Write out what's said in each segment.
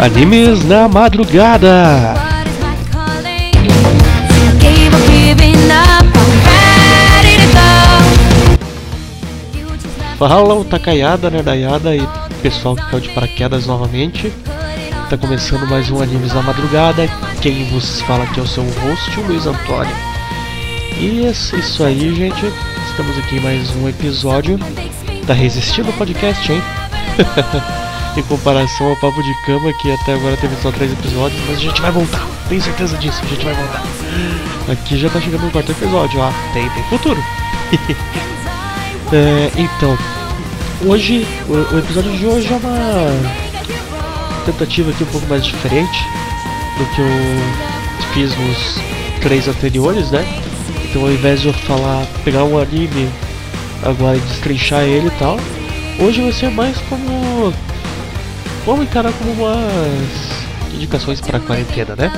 Animes na madrugada. Fala o Takayada, Nerdayada e pessoal que caiu de paraquedas novamente. Tá começando mais um Animes na Madrugada. Quem vos fala aqui é o seu host, o Luiz Antônio. E é isso aí, gente. Estamos aqui em mais um episódio. Tá resistindo o podcast, hein? em comparação ao Papo de Cama, que até agora teve só três episódios, mas a gente vai voltar. Tenho certeza disso, a gente vai voltar. Aqui já tá chegando o quarto episódio, ó. Tem, tem futuro. é, então, hoje, o, o, episódio de hoje é uma tentativa aqui um pouco mais diferente do que eu fiz nos três anteriores, né? Então ao invés de eu falar, pegar um anime agora e destrinchar ele e tal, hoje vai ser mais como. Vamos encarar como umas indicações para a quarentena, né?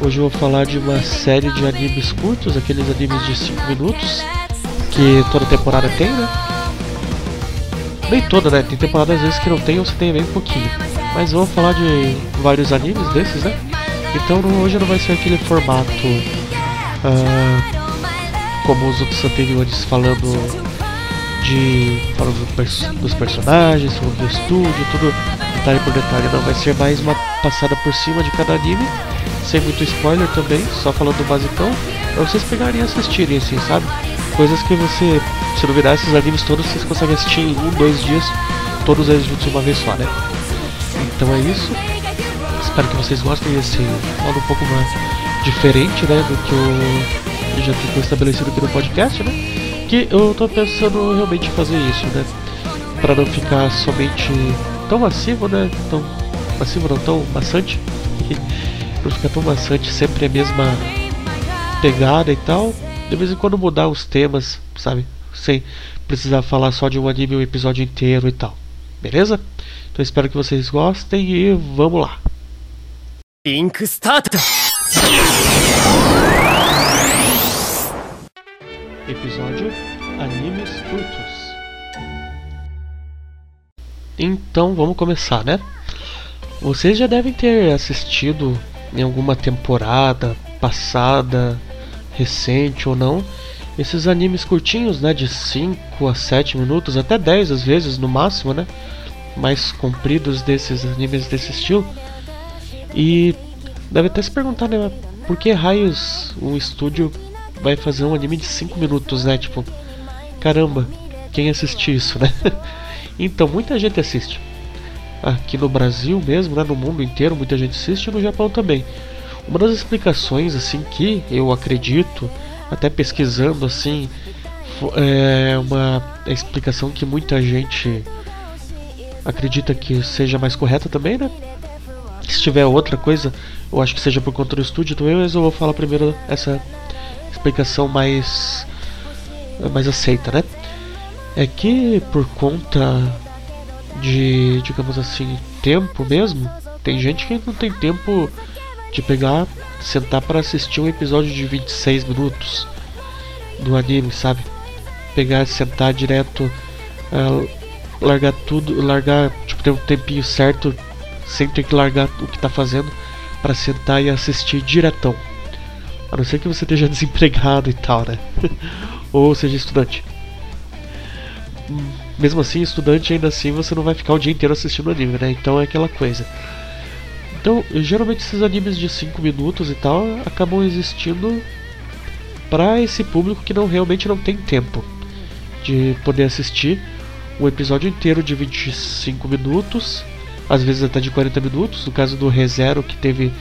Hoje eu vou falar de uma série de animes curtos, aqueles animes de 5 minutos, que toda temporada tem, né? Nem toda, né? Tem temporada às vezes que não tem ou você tem bem pouquinho. Mas vou falar de vários animes desses, né? Então hoje não vai ser aquele formato uh, como os outros anteriores, falando de falando dos personagens, falando do estúdio, tudo detalhe por detalhe. Não vai ser mais uma passada por cima de cada anime, sem muito spoiler também, só falando do basicão, pra vocês pegarem e assistirem assim, sabe? Coisas que você, se não virar esses animes todos, vocês conseguem assistir em um, dois dias, todos eles juntos uma vez só, né? Então é isso. Espero que vocês gostem desse modo um pouco mais diferente, né, do que o já ficou estabelecido aqui no podcast, né? Que eu tô pensando realmente fazer isso, né? Pra não ficar somente tão massivo, né? Tão massivo não, tão maçante. não ficar tão maçante, sempre a mesma pegada e tal. De vez em quando mudar os temas, sabe? Sem precisar falar só de um anime o um episódio inteiro e tal. Beleza? Então espero que vocês gostem e vamos lá. Link Start! episódio Animes Curtos. Então vamos começar, né? Vocês já devem ter assistido em alguma temporada passada, recente ou não, esses animes curtinhos, né, de 5 a 7 minutos, até 10 às vezes no máximo, né? Mais compridos desses animes desse estilo. E deve até se perguntar, né, por que raios um estúdio vai fazer um anime de 5 minutos, né? Tipo, caramba, quem assiste isso, né? então, muita gente assiste. Aqui no Brasil mesmo, né? No mundo inteiro, muita gente assiste e no Japão também. Uma das explicações, assim, que eu acredito, até pesquisando, assim, é uma explicação que muita gente acredita que seja mais correta também, né? Se tiver outra coisa, eu acho que seja por conta do estúdio também, mas eu vou falar primeiro essa explicação mais mais aceita, né? É que por conta de, digamos assim, tempo mesmo, tem gente que não tem tempo de pegar, sentar para assistir um episódio de 26 minutos do anime, sabe? Pegar, sentar direto, uh, largar tudo, largar, tipo, ter um tempinho certo, sem ter que largar o que tá fazendo, para sentar e assistir diretão. A não ser que você esteja desempregado e tal, né? Ou seja estudante. Mesmo assim, estudante ainda assim você não vai ficar o dia inteiro assistindo anime, né? Então é aquela coisa. Então, geralmente esses animes de 5 minutos e tal acabam existindo para esse público que não realmente não tem tempo de poder assistir um episódio inteiro de 25 minutos, às vezes até de 40 minutos, no caso do ReZero que teve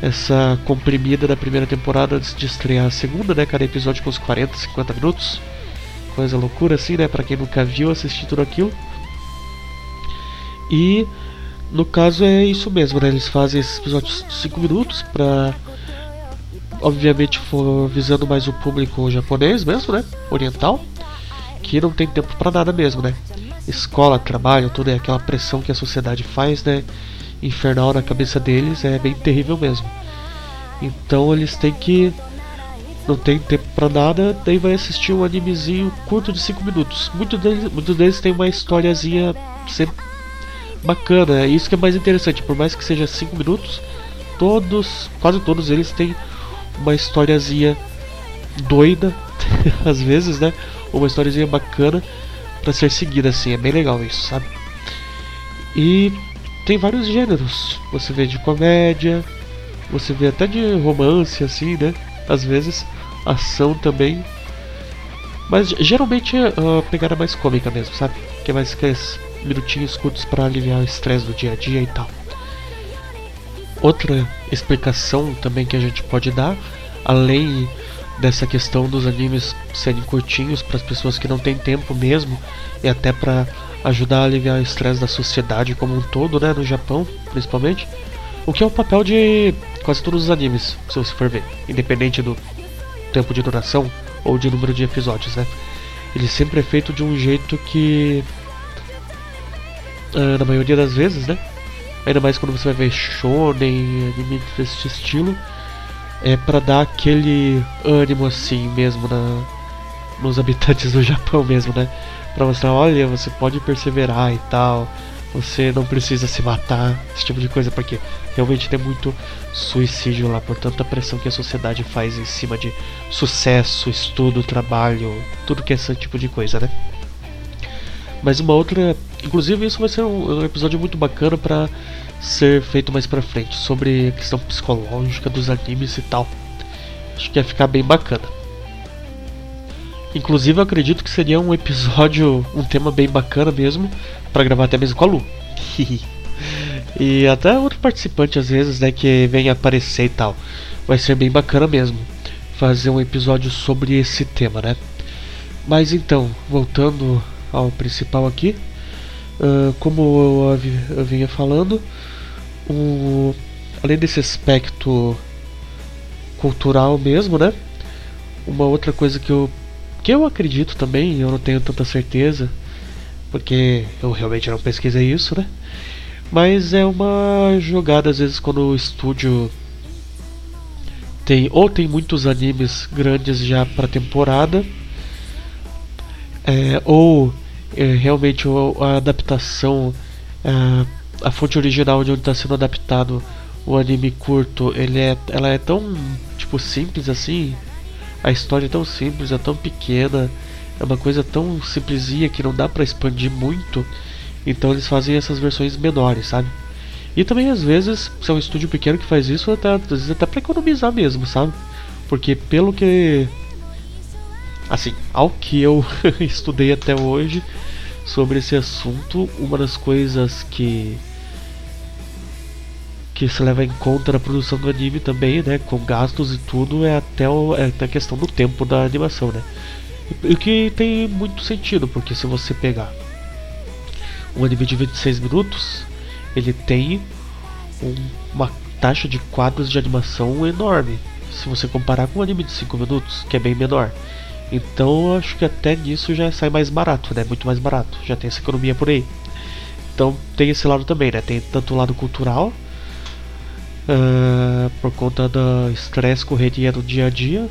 essa comprimida da primeira temporada antes de estrear a segunda, né? Cada episódio com uns 40, 50 minutos. Coisa loucura assim, né? Pra quem nunca viu, assistir tudo aquilo. E no caso é isso mesmo, né? Eles fazem esses episódios de 5 minutos pra. Obviamente for visando mais o público japonês mesmo, né? Oriental. Que não tem tempo para nada mesmo, né? Escola, trabalho, tudo é aquela pressão que a sociedade faz, né? infernal na cabeça deles é bem terrível mesmo. Então eles têm que. Não tem tempo pra nada, daí vai assistir um animezinho curto de 5 minutos. Muitos deles, muitos deles tem uma historiazinha sempre bacana. É isso que é mais interessante. Por mais que seja 5 minutos, todos, quase todos eles têm uma historiazinha doida, às vezes, né? Uma historiazinha bacana para ser seguida, assim. É bem legal isso, sabe? E tem vários gêneros. Você vê de comédia, você vê até de romance, assim, né? Às vezes, ação também. Mas geralmente é a pegada mais cômica mesmo, sabe? Que é mais aqueles minutinhos curtos para aliviar o estresse do dia a dia e tal. Outra explicação também que a gente pode dar, além dessa questão dos animes serem curtinhos para as pessoas que não têm tempo mesmo, e até para ajudar a aliviar o estresse da sociedade como um todo, né, no Japão, principalmente. O que é o papel de quase todos os animes, se você for ver, independente do tempo de duração ou de número de episódios, né? Ele sempre é feito de um jeito que uh, na maioria das vezes, né? Ainda mais quando você vai ver shonen, anime desse estilo, é para dar aquele ânimo assim mesmo na nos habitantes do Japão mesmo, né? Pra mostrar, olha, você pode perseverar e tal, você não precisa se matar, esse tipo de coisa, porque realmente tem muito suicídio lá, por tanta pressão que a sociedade faz em cima de sucesso, estudo, trabalho, tudo que é esse tipo de coisa, né? Mas uma outra. Inclusive, isso vai ser um, episódio muito bacana para ser feito mais pra frente sobre a questão psicológica dos animes e tal. Acho que ia ficar bem bacana. Inclusive, eu acredito que seria um episódio, um tema bem bacana mesmo, para gravar até mesmo com a Lu. e até outro participante, às vezes, né, que vem aparecer e tal. Vai ser bem bacana mesmo fazer um episódio sobre esse tema, né? Mas então, voltando ao principal aqui, uh, como eu, eu, vinha falando, o, além desse aspecto cultural mesmo, né? Uma outra coisa que eu que eu acredito também, eu não tenho tanta certeza, porque eu realmente não pesquisei isso, né? Mas é uma jogada às vezes quando o estúdio tem ou tem muitos animes grandes já para temporada, é, ou é, realmente a adaptação, a, a fonte original de onde está sendo adaptado o anime curto, ele é, ela é tão tipo simples assim, a história é tão simples, é tão pequena, é uma coisa tão simplesinha que não dá para expandir muito. Então eles fazem essas versões menores, sabe? E também às vezes, se é um estúdio pequeno que faz isso, até, às vezes até pra economizar mesmo, sabe? Porque pelo que. Assim, ao que eu estudei até hoje sobre esse assunto, uma das coisas que que se leva em conta na produção do anime também, né, com gastos e tudo, é até, o, é até a questão do tempo da animação, né. O que tem muito sentido, porque se você pegar um anime de 26 minutos, ele tem um, uma taxa de quadros de animação enorme. Se você comparar com um anime de 5 minutos, que é bem menor. Então acho que até nisso já sai mais barato, né? Muito mais barato. Já tem essa economia por aí. Então tem esse lado também, né? Tem tanto o lado cultural uh, por conta da estresse, correria do dia a dia,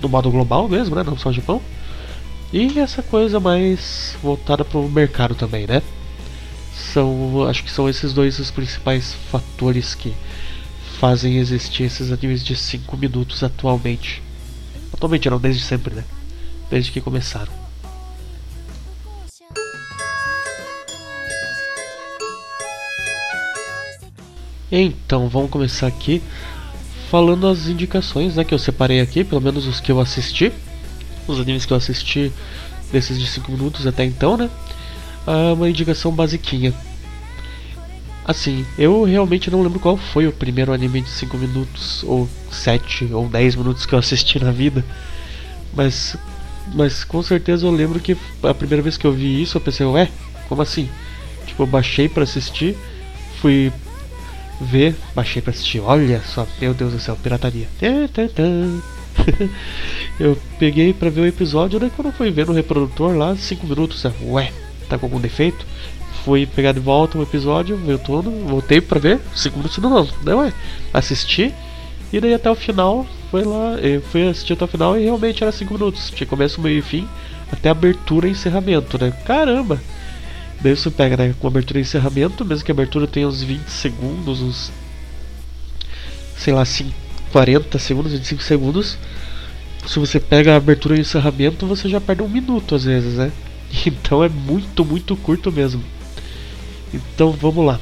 do modo global mesmo, né? Não só Japão. E essa coisa mais voltada para o mercado também, né? São, acho que são esses dois os principais fatores que fazem existir esses animes de 5 minutos atualmente. Atualmente não, desde sempre, né? Desde que começaram. Então, vamos começar aqui falando as indicações né, que eu separei aqui, pelo menos os que eu assisti, os animes que eu assisti desses de 5 minutos até então, né? Ah, uma indicação basiquinha. Assim, eu realmente não lembro qual foi o primeiro anime de 5 minutos, ou 7 ou 10 minutos que eu assisti na vida, mas, mas com certeza eu lembro que a primeira vez que eu vi isso eu pensei, ué, como assim? Tipo, eu baixei para assistir, fui ver, baixei pra assistir. Olha só, meu Deus do céu, pirataria. eu peguei pra ver o episódio, daí quando fui ver no reprodutor lá, 5 minutos, ué, tá com algum defeito? Fui pegar de volta o episódio, veio todo, voltei pra ver, 5 minutos de novo. Daí, ué, assisti, e daí até o final, foi lá, eu fui assistir até o final e realmente era 5 minutos. Tinha começo, meio e fim, até abertura e encerramento, né? Caramba! Daí você pega né, com abertura e encerramento, mesmo que a abertura tenha uns 20 segundos, uns. sei lá, assim, 40 segundos, 25 segundos. Se você pega a abertura e encerramento, você já perde um minuto às vezes, né? Então é muito, muito curto mesmo. Então vamos lá.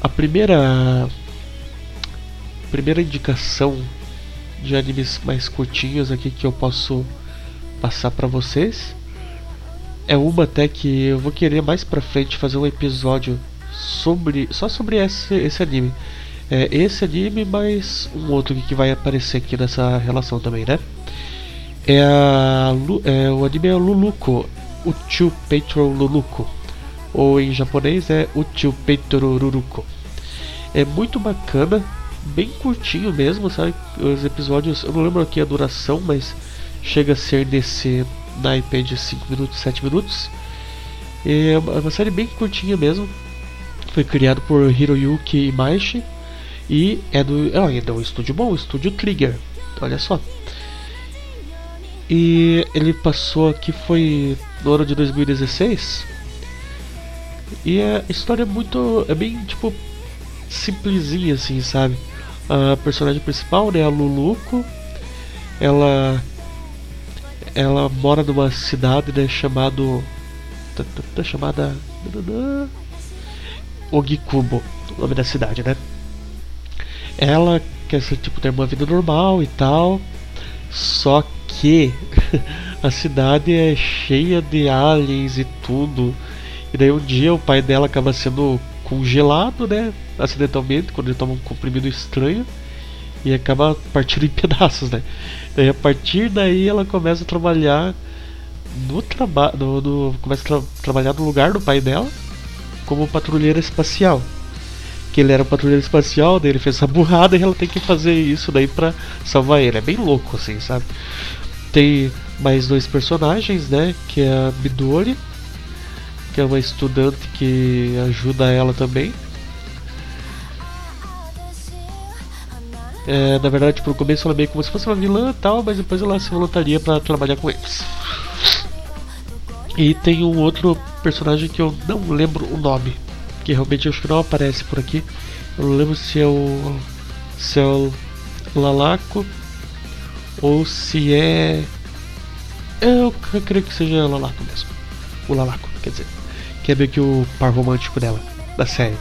A primeira. A primeira indicação de animes mais curtinhos aqui que eu posso passar para vocês é uma até que eu vou querer mais pra frente fazer um episódio sobre só sobre esse, esse anime. É, esse anime mais um outro que vai aparecer aqui nessa relação também, né? É, a, é o anime é Luluko, Uchu Peitro Luluko, ou em japonês é Uchu Peitro Ruruko. É muito bacana, bem curtinho mesmo, sabe? Os episódios, eu não lembro aqui a duração, mas chega a ser desse naipe de 5 minutos, 7 minutos. É uma série bem curtinha mesmo. Foi criado por Hiroyuki Imaishi e é do, é, é um estúdio bom, o estúdio Trigger. Olha só. E ele passou aqui foi no ano de 2016. E a história é muito é bem tipo simplesinha assim, sabe? A personagem principal, né, a Luluco, ela ela mora numa cidade né, chamado chamada Ogikubo, o nome da cidade, né? Ela quer ser, tipo ter uma vida normal e tal, só que a cidade é cheia de aliens e tudo. E daí um dia o pai dela acaba sendo congelado, né? Acidentalmente, quando ele toma um comprimido estranho e acaba partindo em pedaços, né? Daí a partir daí ela começa a trabalhar no trabalho, no, no, começa a tra trabalhar no lugar do pai dela como patrulheira espacial. Que ele era um patrulheiro espacial, daí ele fez essa burrada e ela tem que fazer isso daí pra salvar ele. É bem louco assim, sabe? Tem mais dois personagens, né? Que é a Midori, que é uma estudante que ajuda ela também. É, na verdade, pro começo ela meio como se fosse uma vilã e tal, mas depois ela se voluntaria para trabalhar com eles. E tem um outro personagem que eu não lembro o nome, que realmente acho que não aparece por aqui. Eu não lembro se é o. se é o Lalaco ou se é. Eu creio que seja Lalaco mesmo. O Lalaco, quer dizer. Que é meio que o par romântico dela, da série.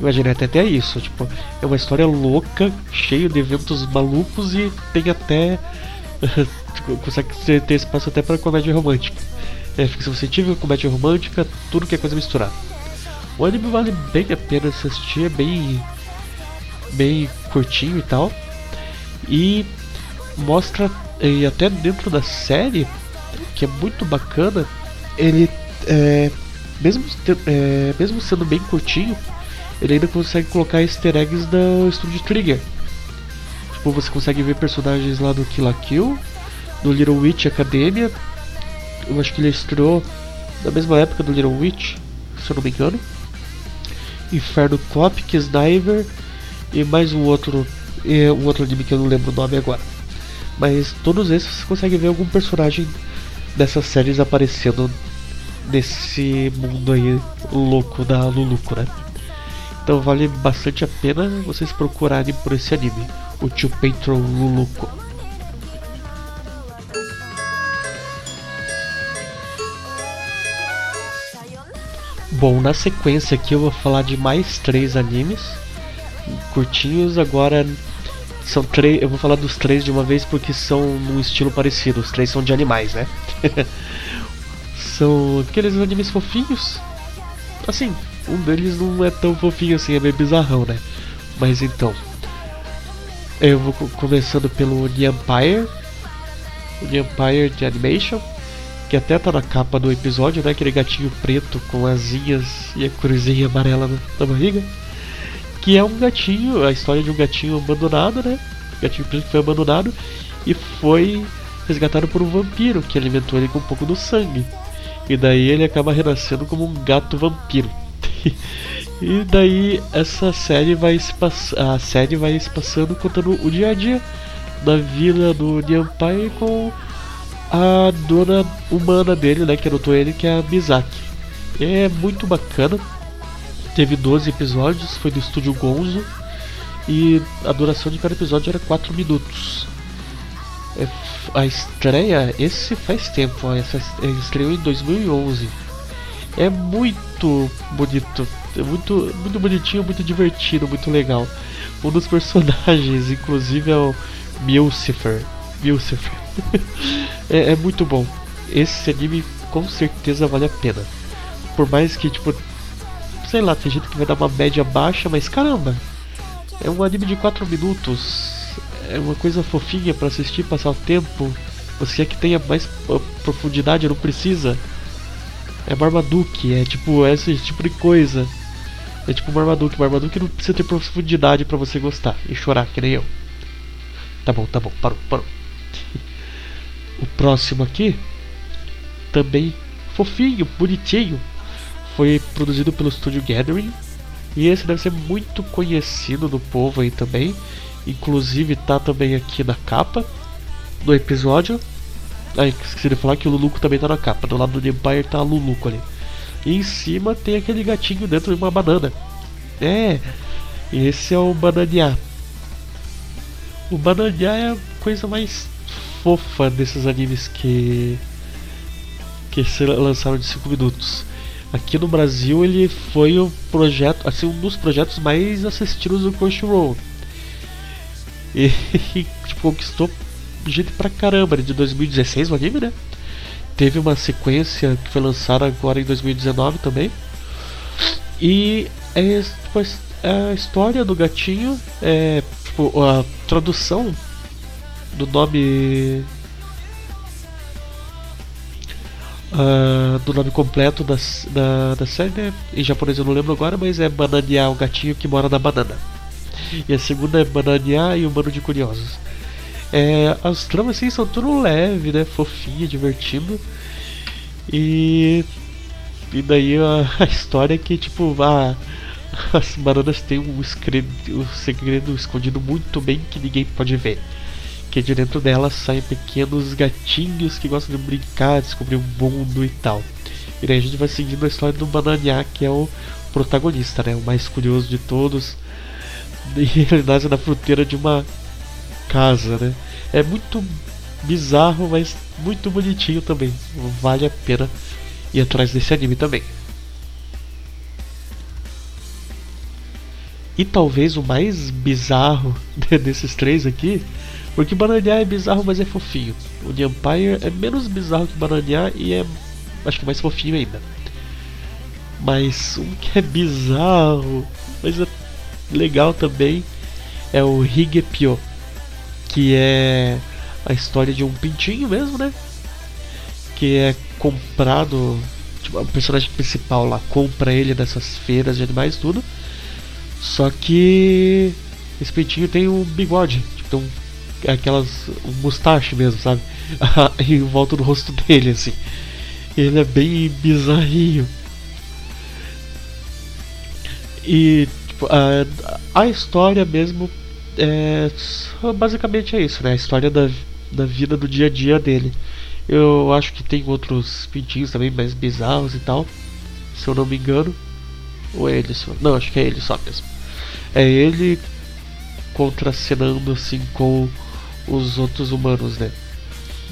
Imaginei até, até isso, tipo, é uma história louca, cheio de eventos malucos e tem até. tipo, consegue ter espaço até para comédia romântica. É ficção científica, comédia romântica, tudo que é coisa misturada. O anime vale bem a pena assistir, é bem. bem curtinho e tal. E mostra, e até dentro da série, que é muito bacana, ele é, mesmo, é, mesmo sendo bem curtinho, ele ainda consegue colocar easter eggs da Studio Trigger. Tipo, você consegue ver personagens lá do Kill la Kill, do Little Witch Academia. Eu acho que ele estreou na mesma época do Little Witch, se eu não me engano. Inferno Cop, Sniper e mais um outro, um outro anime que eu não lembro o nome agora. Mas todos esses você consegue ver algum personagem dessas séries aparecendo nesse mundo aí louco da Luluco, né? Então vale bastante a pena vocês procurarem por esse anime, o Tio Patron Luluko. Bom, na sequência aqui eu vou falar de mais três animes curtinhos. Agora são três, eu vou falar dos três de uma vez porque são num estilo parecido. Os três são de animais, né? são aqueles animes fofinhos. Assim, um deles não é tão fofinho assim, é meio bizarrão, né? Mas então. Eu vou começando pelo The Empire. O The Empire de Animation. Que até tá na capa do episódio, né? Aquele gatinho preto com asinhas e a cruzinha amarela na, barriga. Que é um gatinho, a história de um gatinho abandonado, né? Gatinho preto que foi abandonado e foi resgatado por um vampiro que alimentou ele com um pouco do sangue. E daí ele acaba renascendo como um gato vampiro. e daí essa série vai se a série vai se passando contando o dia a dia da vida do Nyanpai com a dona humana dele, né, que anotou ele, que é a Mizaki. É muito bacana. Teve 12 episódios, foi do estúdio Gonzo. E a duração de cada episódio era 4 minutos. É, a estreia, esse faz tempo, essa estreou em 2011. É muito bonito, é muito, muito bonitinho, muito divertido, muito legal. Um dos personagens, inclusive, é o Milcifer. Milcifer. é, é muito bom. Esse anime com certeza vale a pena. Por mais que, tipo, sei lá, tem gente que vai dar uma média baixa, mas caramba, é um anime de 4 minutos, é uma coisa fofinha para assistir, passar o tempo. Você quer que tenha mais profundidade, não precisa. É Marmaduke, é tipo esse tipo de coisa. É tipo Marmaduke, Marmaduke não precisa ter profundidade para você gostar e chorar, que nem eu. Tá bom, tá bom, parou, parou. O próximo aqui, também fofinho, bonitinho, foi produzido pelo estúdio Gathering. E esse deve ser muito conhecido do povo aí também. Inclusive tá também aqui na capa do episódio. Ah, esqueci de falar que o Luluco também tá na capa. Do lado do Empire tá a Luluco ali. E em cima tem aquele gatinho dentro de uma banana. É, esse é o Bananiá. O Bananiá é a coisa mais fofa desses animes que que se lançaram de 5 minutos. Aqui no Brasil ele foi o projeto, assim, um dos projetos mais assistidos do Crunchyroll. E tipo, conquistou gente pra caramba, de 2016 o anime, né? Teve uma sequência que foi lançada agora em 2019 também. E é, tipo, a história do gatinho, é, tipo, a tradução do nome uh, do nome completo da, da, da série, né? Em japonês eu não lembro agora, mas é Banania, o gatinho que mora na banana. E a segunda é Banania e o Mano de Curiosos. É, as tramas assim são tudo leve, né? Fofinha, divertido. E. E daí a, a história é que, tipo, a, as bananas têm um, um segredo escondido muito bem que ninguém pode ver que de dentro dela saem pequenos gatinhos que gostam de brincar, descobrir o mundo e tal. E daí a gente vai seguindo a história do Bananiá, que é o protagonista, né? O mais curioso de todos. E ele nasce na fronteira de uma casa, né? É muito bizarro, mas muito bonitinho também. Vale a pena ir atrás desse anime também. E talvez o mais bizarro desses três aqui porque Bananiá é bizarro, mas é fofinho. O The Empire é menos bizarro que Bananiá e é, acho que mais fofinho ainda. Mas um que é bizarro, mas é legal também, é o Higepyo. Que é a história de um pintinho mesmo, né? Que é comprado. Tipo, o personagem principal lá compra ele nessas feiras de animais tudo. Só que esse pintinho tem um bigode. Tipo, tem um aquelas um mustache mesmo, sabe? em volta do rosto dele, assim. Ele é bem bizarrinho. E tipo, a, a história mesmo é basicamente é isso, né? A história da, da vida do dia a dia dele. Eu acho que tem outros pintinhos também mais bizarros e tal. Se eu não me engano. Ou é ele só? Não, acho que é ele só mesmo. É ele contracenando assim com os outros humanos, né?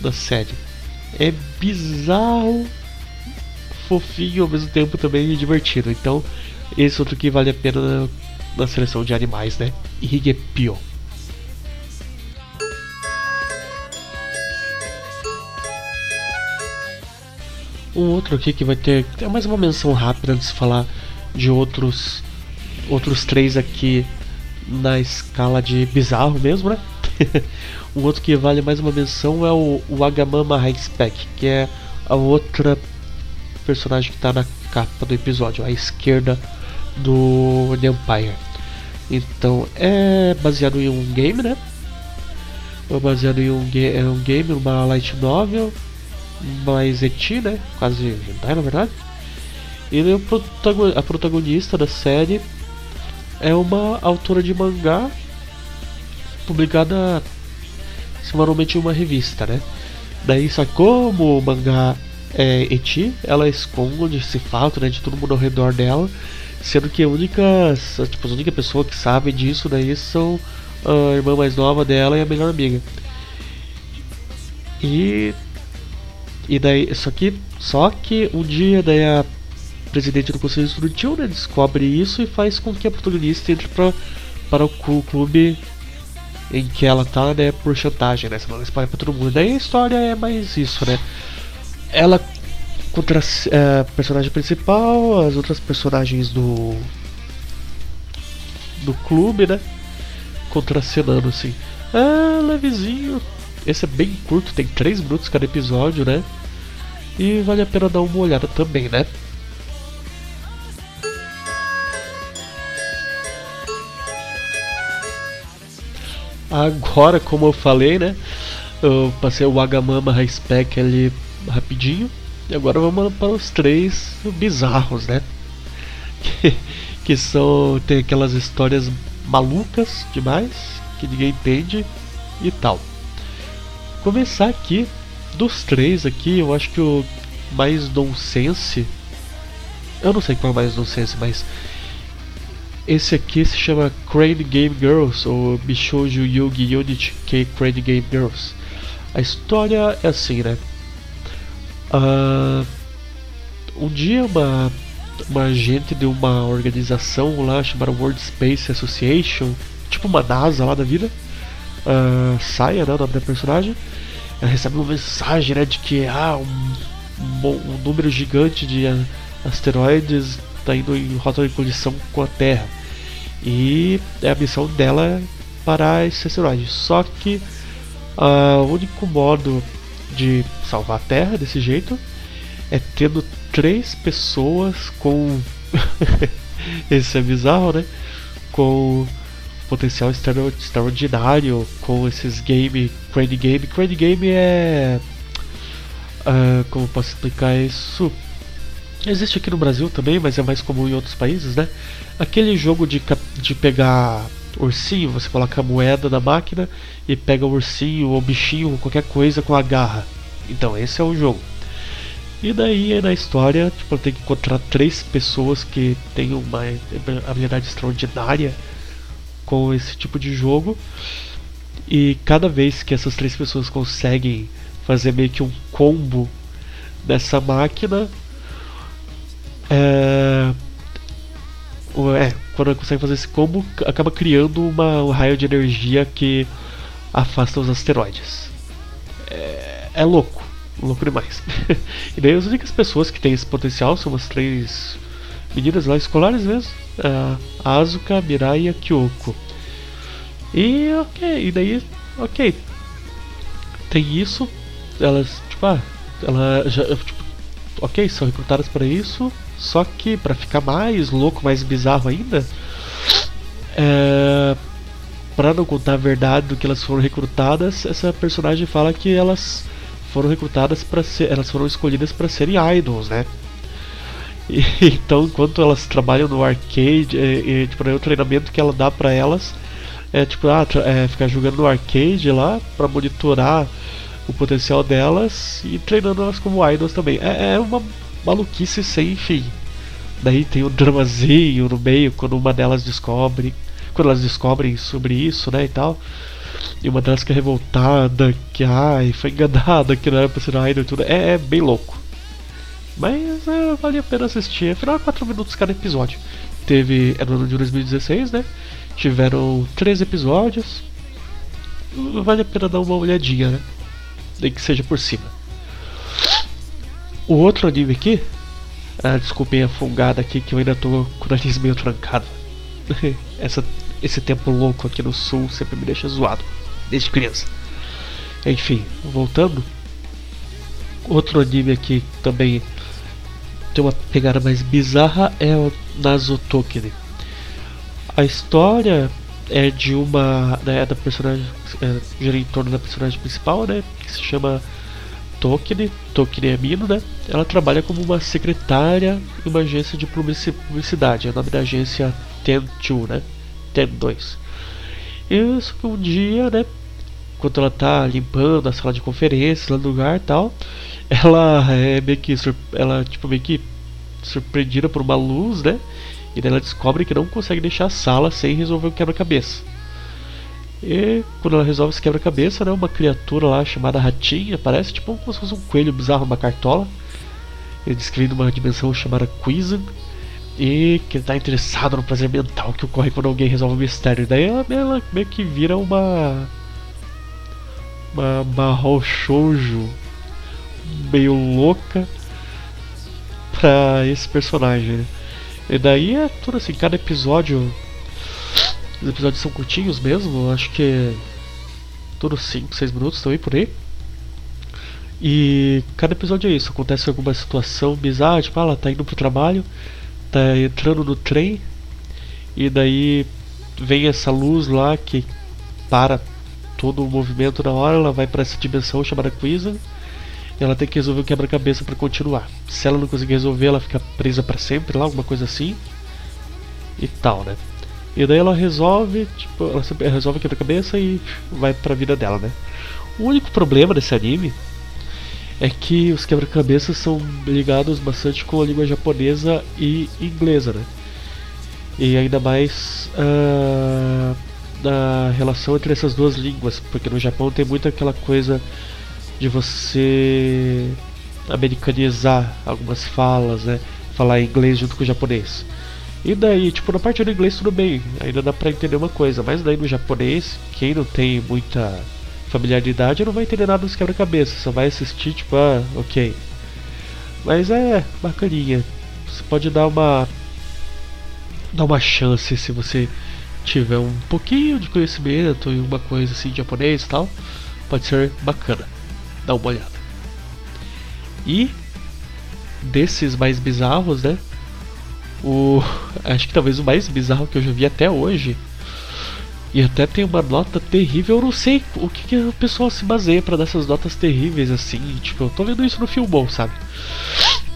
Da série. É bizarro, fofinho ao mesmo tempo também divertido. Então, esse outro que vale a pena na, na seleção de animais, né? Higepio. Um outro aqui que vai ter, tem mais uma menção rápida antes de falar de outros outros três aqui na escala de bizarro mesmo, né? um outro que vale mais uma menção é o, o Agamama High Spec, que é a outra personagem que está na capa do episódio, à esquerda do The Empire. Então é baseado em um game, né? É baseado em um, é um game, uma light novel, mais eti, né? Quase hentai na verdade. E a protagonista da série é uma autora de mangá publicada semanalmente em uma revista, né? Daí, só como o mangá é, Eti, ela esconde esse fato né, de todo mundo ao redor dela, sendo que a única, tipo, a única pessoa que sabe disso daí são a irmã mais nova dela e a melhor amiga. E e daí, só que só que um dia daí a presidente do conselho estudantil né, descobre isso e faz com que a protagonista entre pra, para o clube em que ela tá, né, por chantagem, né, senão ela espalha pra todo mundo. Daí a história é mais isso, né. Ela contra é, personagem principal, as outras personagens do do clube, né, contracenando assim. Ah, levezinho. Esse é bem curto, tem 3 minutos cada episódio, né? E vale a pena dar uma olhada também, né? Agora, como eu falei, né? Eu passei o Agamama High Spec ali rapidinho. E agora vamos para os três bizarros, né? Que, que são. tem aquelas histórias malucas demais, que ninguém entende e tal. Começar aqui, dos três aqui, eu acho que o mais nonsense. Eu não sei qual é o mais nonsense, mas esse aqui se chama Crane Game Girls, ou Bishoujo Yugi Unit K Crane Game Girls. A história é assim, né? Uh, um dia uma, uma agente de uma organização lá chamada World Space Association, tipo uma NASA lá da vida, uh, Saia, né, o nome da personagem, ela recebe uma mensagem né, de que ah, um, um número gigante de asteroides está indo em rota de colisão com a Terra. E é a missão dela parar esse asteroide. Só que uh, o único modo de salvar a Terra desse jeito é tendo três pessoas com. Esse é bizarro, né? Com potencial extraordinário, com esses game, crane game. Crane game é. Uh, como posso explicar isso? Existe aqui no Brasil também, mas é mais comum em outros países, né? Aquele jogo de, de pegar ursinho, você coloca a moeda na máquina e pega o ursinho ou bichinho ou qualquer coisa com a garra. Então esse é o jogo. E daí na história, tipo, tem que encontrar três pessoas que têm uma habilidade extraordinária com esse tipo de jogo. E cada vez que essas três pessoas conseguem fazer meio que um combo nessa máquina, é, é, quando consegue fazer esse combo, acaba criando uma, um raio de energia que afasta os asteroides. É, é louco, louco demais. e daí as únicas pessoas que têm esse potencial são as três meninas lá escolares mesmo: a Asuka, a Mirai e a Kyoko. E ok, e daí, ok. Tem isso, elas, tipo, ah, ela já, tipo, ok, são recrutadas para isso, só que para ficar mais louco, mais bizarro ainda, é, para não contar a verdade do que elas foram recrutadas, essa personagem fala que elas foram recrutadas para ser, elas foram escolhidas para serem idols, né? E, então, enquanto elas trabalham no arcade, e, e, tipo, o treinamento que ela dá para elas é tipo, ah, é, ficar jogando no arcade lá para monitorar o potencial delas e treinando elas como idols também. É, é uma maluquice sem fim. Daí tem um dramazinho no meio quando uma delas descobre, quando elas descobrem sobre isso, né, e tal. E uma delas que é revoltada, que ai, foi enganada, que não era pra ser idol e tudo. É, é bem louco. Mas é, vale a pena assistir. Afinal, é 4 minutos cada episódio. Teve. É no ano de 2016, né? Tiveram 3 episódios. Vale a pena dar uma olhadinha, né? Nem que seja por cima. O outro anime aqui. Ah, desculpem a fungada aqui que eu ainda tô com o nariz meio trancado. Essa, esse tempo louco aqui no sul sempre me deixa zoado. Desde criança. Enfim, voltando. Outro anime aqui também tem uma pegada mais bizarra é o Nazotokine. A história é de uma. Né, da personagem. É, gira em torno da personagem principal, né? Que se chama Tokine, Tokine Amino, né? Ela trabalha como uma secretária em uma agência de publicidade. É o nome da agência Ten2, né? Ten2. Isso que um dia, né? Enquanto ela tá limpando a sala de conferências lá no lugar e tal, ela é meio que ela tipo meio que surpreendida por uma luz, né? E daí ela descobre que não consegue deixar a sala sem resolver o quebra-cabeça. E quando ela resolve esse quebra-cabeça, né, uma criatura lá chamada Ratinha aparece, tipo como se fosse um coelho bizarro, uma cartola. Ele descreve uma dimensão chamada Quizen. E que está interessado no prazer mental que ocorre quando alguém resolve um mistério. Daí ela, ela meio que vira uma. Uma Mahou Shoujo meio louca pra esse personagem. Né? E daí é tudo assim, cada episódio. Os episódios são curtinhos mesmo, acho que é tudo 5, 6 minutos também por aí. E cada episódio é isso, acontece alguma situação bizarra, tipo, ah, ela tá indo pro trabalho, tá entrando no trem, e daí vem essa luz lá que para todo o movimento na hora, ela vai para essa dimensão chamada Quizen e ela tem que resolver o quebra-cabeça para continuar. Se ela não conseguir resolver, ela fica presa para sempre lá, alguma coisa assim. E tal, né? E daí ela resolve, tipo, ela resolve o quebra-cabeça e vai pra vida dela, né? O único problema desse anime é que os quebra-cabeças são ligados bastante com a língua japonesa e inglesa, né? E ainda mais uh, na relação entre essas duas línguas, porque no Japão tem muito aquela coisa de você americanizar algumas falas, né? Falar inglês junto com o japonês. E daí, tipo, na parte do inglês tudo bem, ainda dá pra entender uma coisa, mas daí no japonês, quem não tem muita familiaridade não vai entender nada dos quebra-cabeça, só vai assistir, tipo, ah, ok. Mas é bacaninha. Você pode dar uma. dar uma chance se você tiver um pouquinho de conhecimento e uma coisa assim de japonês e tal. Pode ser bacana dá uma olhada. E desses mais bizarros, né? O acho que talvez o mais bizarro que eu já vi até hoje. E até tem uma nota terrível, eu não sei o que, que o pessoal se baseia para dar essas notas terríveis assim. Tipo, eu tô vendo isso no Filmon, sabe?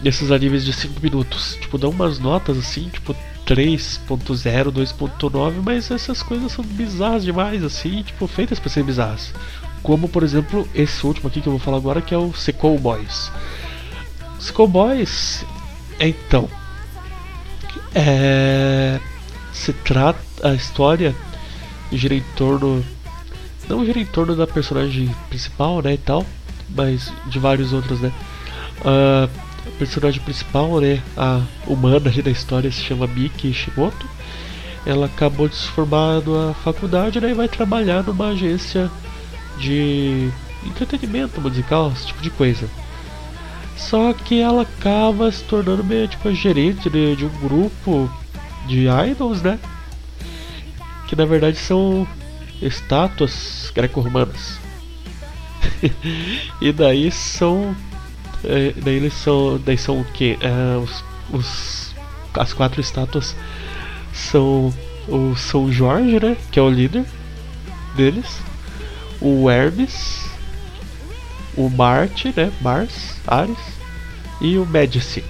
Nesses animes de 5 minutos. Tipo, dão umas notas assim, tipo 3.0, 2.9, mas essas coisas são bizarras demais, assim, tipo, feitas para ser bizarras. Como, por exemplo, esse último aqui que eu vou falar agora, que é o Sequel Boys. Sequel Boys, então, é, se trata a história gira em torno não gira em torno da personagem principal, né, e tal, mas de vários outros, né. Uh, a personagem principal, né, a humana ali da história se chama Miki Shimoto. Ela acabou de se formar na faculdade, né, e vai trabalhar numa agência de entretenimento musical, esse tipo de coisa. Só que ela acaba se tornando meio tipo a gerente de, de um grupo de idols, né? Que na verdade são estátuas greco-romanas. e daí são. É, daí eles são. Daí são o que? É, os, os, as quatro estátuas são o São Jorge, né? Que é o líder deles o Hermes, o Marte, né? Mars, Ares e o Medici.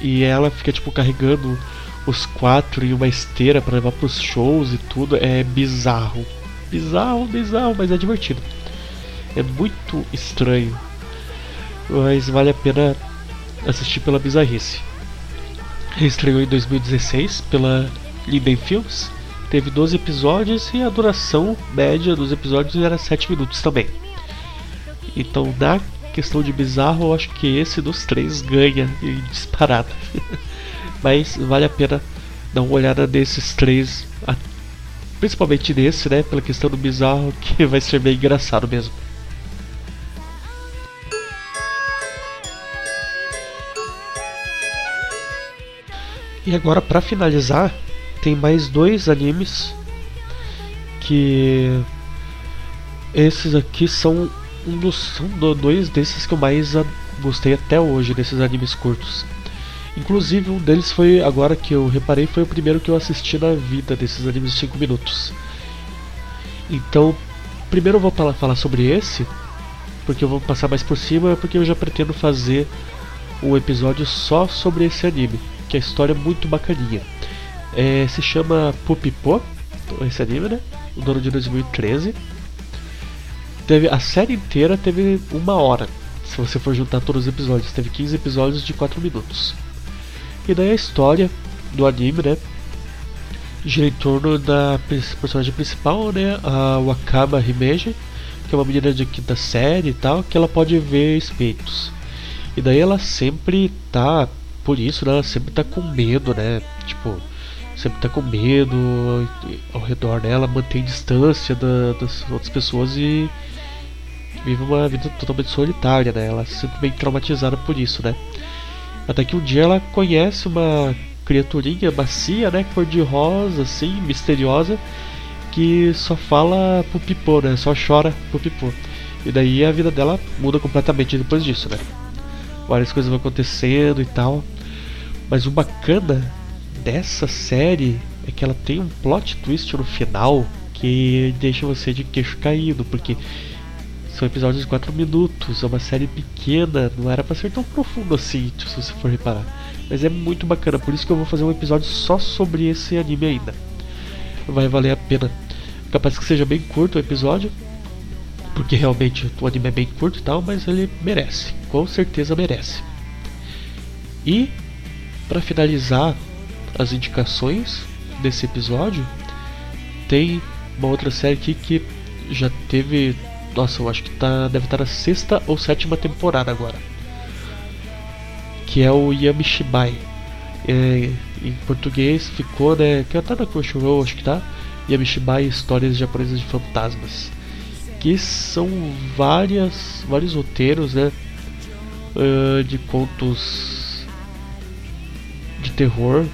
E ela fica tipo carregando os quatro em uma esteira para levar pros shows e tudo. É bizarro. Bizarro, bizarro, mas é divertido. É muito estranho. Mas vale a pena assistir pela bizarrice. Estreou em 2016 pela Linden Films Teve 12 episódios e a duração média dos episódios era 7 minutos também. Então, na questão de bizarro, eu acho que esse dos três ganha em disparada. Mas vale a pena dar uma olhada nesses três, principalmente nesse, né? Pela questão do bizarro, que vai ser bem engraçado mesmo. E agora, para finalizar, tem mais dois animes que esses aqui são um dos são dois desses que eu mais gostei até hoje desses animes curtos. Inclusive um deles foi agora que eu reparei foi o primeiro que eu assisti na vida desses animes de 5 minutos. Então, primeiro eu vou falar sobre esse, porque eu vou passar mais por cima, porque eu já pretendo fazer um episódio só sobre esse anime, que a história é muito bacaninha. É, se chama Pupipo, esse anime, né? O dono de 2013. Teve, a série inteira teve uma hora. Se você for juntar todos os episódios, teve 15 episódios de 4 minutos. E daí a história do anime, né? Gira em torno da personagem principal, né? A Wakaba Himeji, que é uma menina de quinta série e tal, que ela pode ver espíritos. E daí ela sempre tá, por isso, né? Ela sempre tá com medo, né? Tipo, sempre tá com medo ao redor dela, mantém distância da, das outras pessoas e vive uma vida totalmente solitária, né? Ela é bem traumatizada por isso, né? Até que um dia ela conhece uma criaturinha macia, né? Cor de rosa, assim, misteriosa, que só fala pro pipô, né? Só chora pro pipô. E daí a vida dela muda completamente depois disso, né? Várias coisas vão acontecendo e tal. Mas o bacana dessa série é que ela tem um plot twist no final que deixa você de queixo caído, porque são episódios de 4 minutos, é uma série pequena, não era para ser tão profundo assim, se você for reparar. Mas é muito bacana, por isso que eu vou fazer um episódio só sobre esse anime ainda. Vai valer a pena. Capaz que seja bem curto o episódio, porque realmente o anime é bem curto e tal, mas ele merece, com certeza merece. E para finalizar as indicações desse episódio, tem uma outra série aqui que já teve. Nossa, eu acho que tá, deve estar na sexta ou sétima temporada agora. Que é o Yamishibai. É, em português ficou, né? Que tá na Crunchyroll, acho que tá. Yamishibai Histórias Japonesas de Fantasmas. Que são várias, vários roteiros, né? Uh, de contos de terror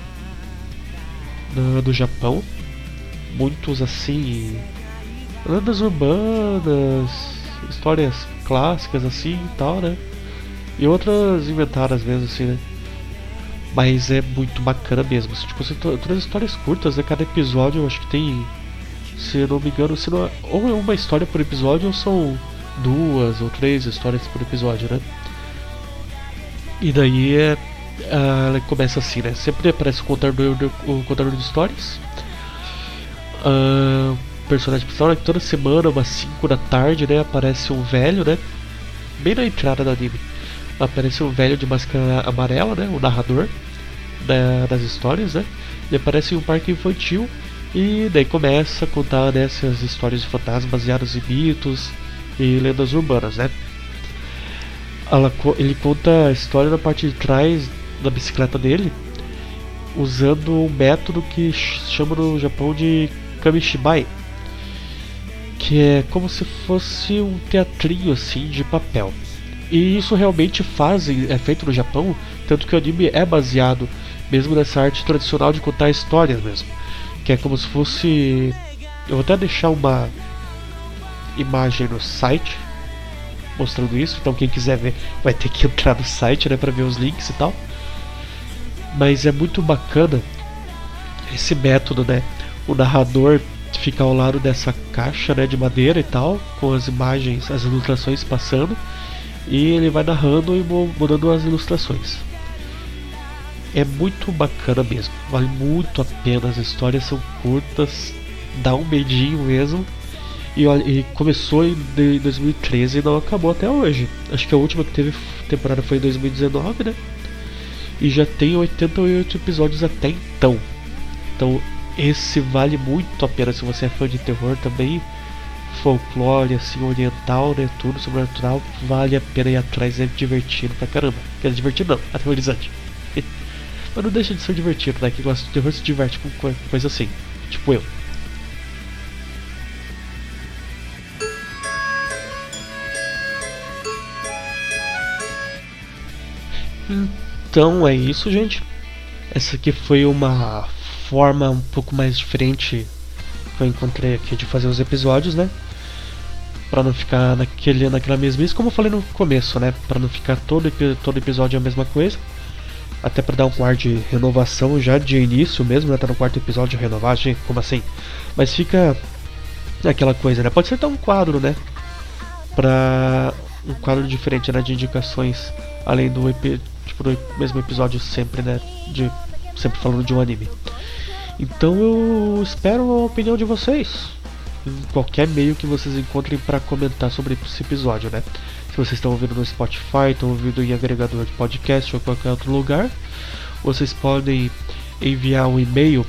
do, do Japão. Muitos assim. Lendas urbanas, histórias clássicas assim e tal, né? E outras inventadas mesmo, assim, né? Mas é muito bacana mesmo. Assim, tipo, todas as histórias curtas, né? Cada episódio eu acho que tem. Se eu não me engano, se não é, ou é uma história por episódio ou são duas ou três histórias por episódio, né? E daí é uh, ela começa assim, né? Sempre aparece o contador, o contador de histórias. Uh, personagem principal, né? toda semana, umas 5 da tarde, né? Aparece um velho, né? Bem na entrada do anime. Aparece um velho de máscara amarela, né? O narrador da, das histórias, né? Ele aparece em um parque infantil e daí começa a contar né, essas histórias de fantasmas baseadas em mitos e lendas urbanas, né? Ela, ele conta a história na parte de trás da bicicleta dele usando um método que chama no Japão de Kamishibai, que é como se fosse um teatrinho assim de papel. E isso realmente faz, é feito no Japão, tanto que o anime é baseado mesmo nessa arte tradicional de contar histórias mesmo, que é como se fosse eu vou até deixar uma imagem no site mostrando isso, então quem quiser ver vai ter que entrar no site, né, para ver os links e tal. Mas é muito bacana esse método, né? O narrador fica ao lado dessa caixa né, de madeira e tal, com as imagens, as ilustrações passando, e ele vai narrando e mudando as ilustrações. É muito bacana mesmo, vale muito a pena, as histórias são curtas, dá um medinho mesmo. E, e começou em 2013 e não acabou até hoje. Acho que a última que teve temporada foi em 2019, né? e já tem 88 episódios até então. Então esse vale muito a pena se você é fã de terror também, folclore assim oriental, né, tudo sobrenatural, vale a pena ir atrás, é divertido pra caramba. Quer dizer, divertido não, aterrorizante. Mas não deixa de ser divertido, né? Quem gosta de terror se diverte com coisa assim, tipo eu. Então é isso, gente. Essa aqui foi uma forma um pouco mais diferente que eu encontrei aqui de fazer os episódios, né? Pra não ficar naquele, naquela mesmice, como eu falei no começo, né? Pra não ficar todo, todo episódio a mesma coisa. Até pra dar um ar de renovação já de início mesmo, né? Tá no quarto episódio renovar, gente, como assim? Mas fica aquela coisa, né? Pode ser até um quadro, né? Pra um quadro diferente, né? De indicações, além do tipo, no mesmo episódio sempre, né? De, sempre falando de um anime. Então eu espero a opinião de vocês. Em qualquer meio que vocês encontrem para comentar sobre esse episódio, né? Se vocês estão ouvindo no Spotify, estão ouvindo em agregador de podcast ou qualquer outro lugar, vocês podem enviar um e-mail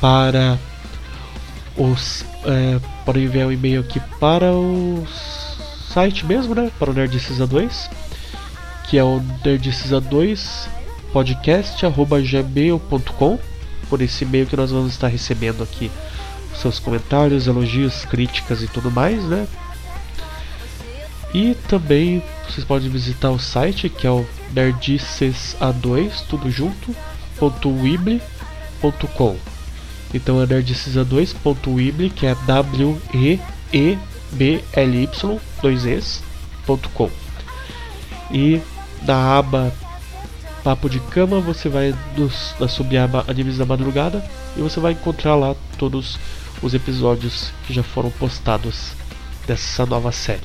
para os é, podem enviar um e-mail aqui para o site mesmo, né? Para o Nerdicisa 2, que é o Nerdicisa 2 podcast@gmail.com. Por esse e-mail que nós vamos estar recebendo aqui seus comentários, elogios, críticas e tudo mais, né? E também vocês podem visitar o site que é o nerdicesa2, tudo junto. Então é nerdicesa2.weebly, que é w e e b l y 2 es.com. E na aba Papo de Cama você vai nos, na subaba Animes da Madrugada e você vai encontrar lá todos os episódios que já foram postados dessa nova série.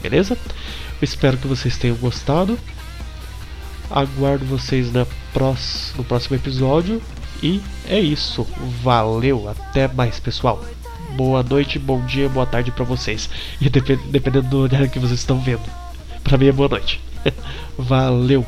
Beleza? Eu espero que vocês tenham gostado. Aguardo vocês na no próximo episódio. E é isso. Valeu. Até mais, pessoal. Boa noite, bom dia, boa tarde para vocês. E dependendo do horário que vocês estão vendo. Para mim é boa noite. Valeu.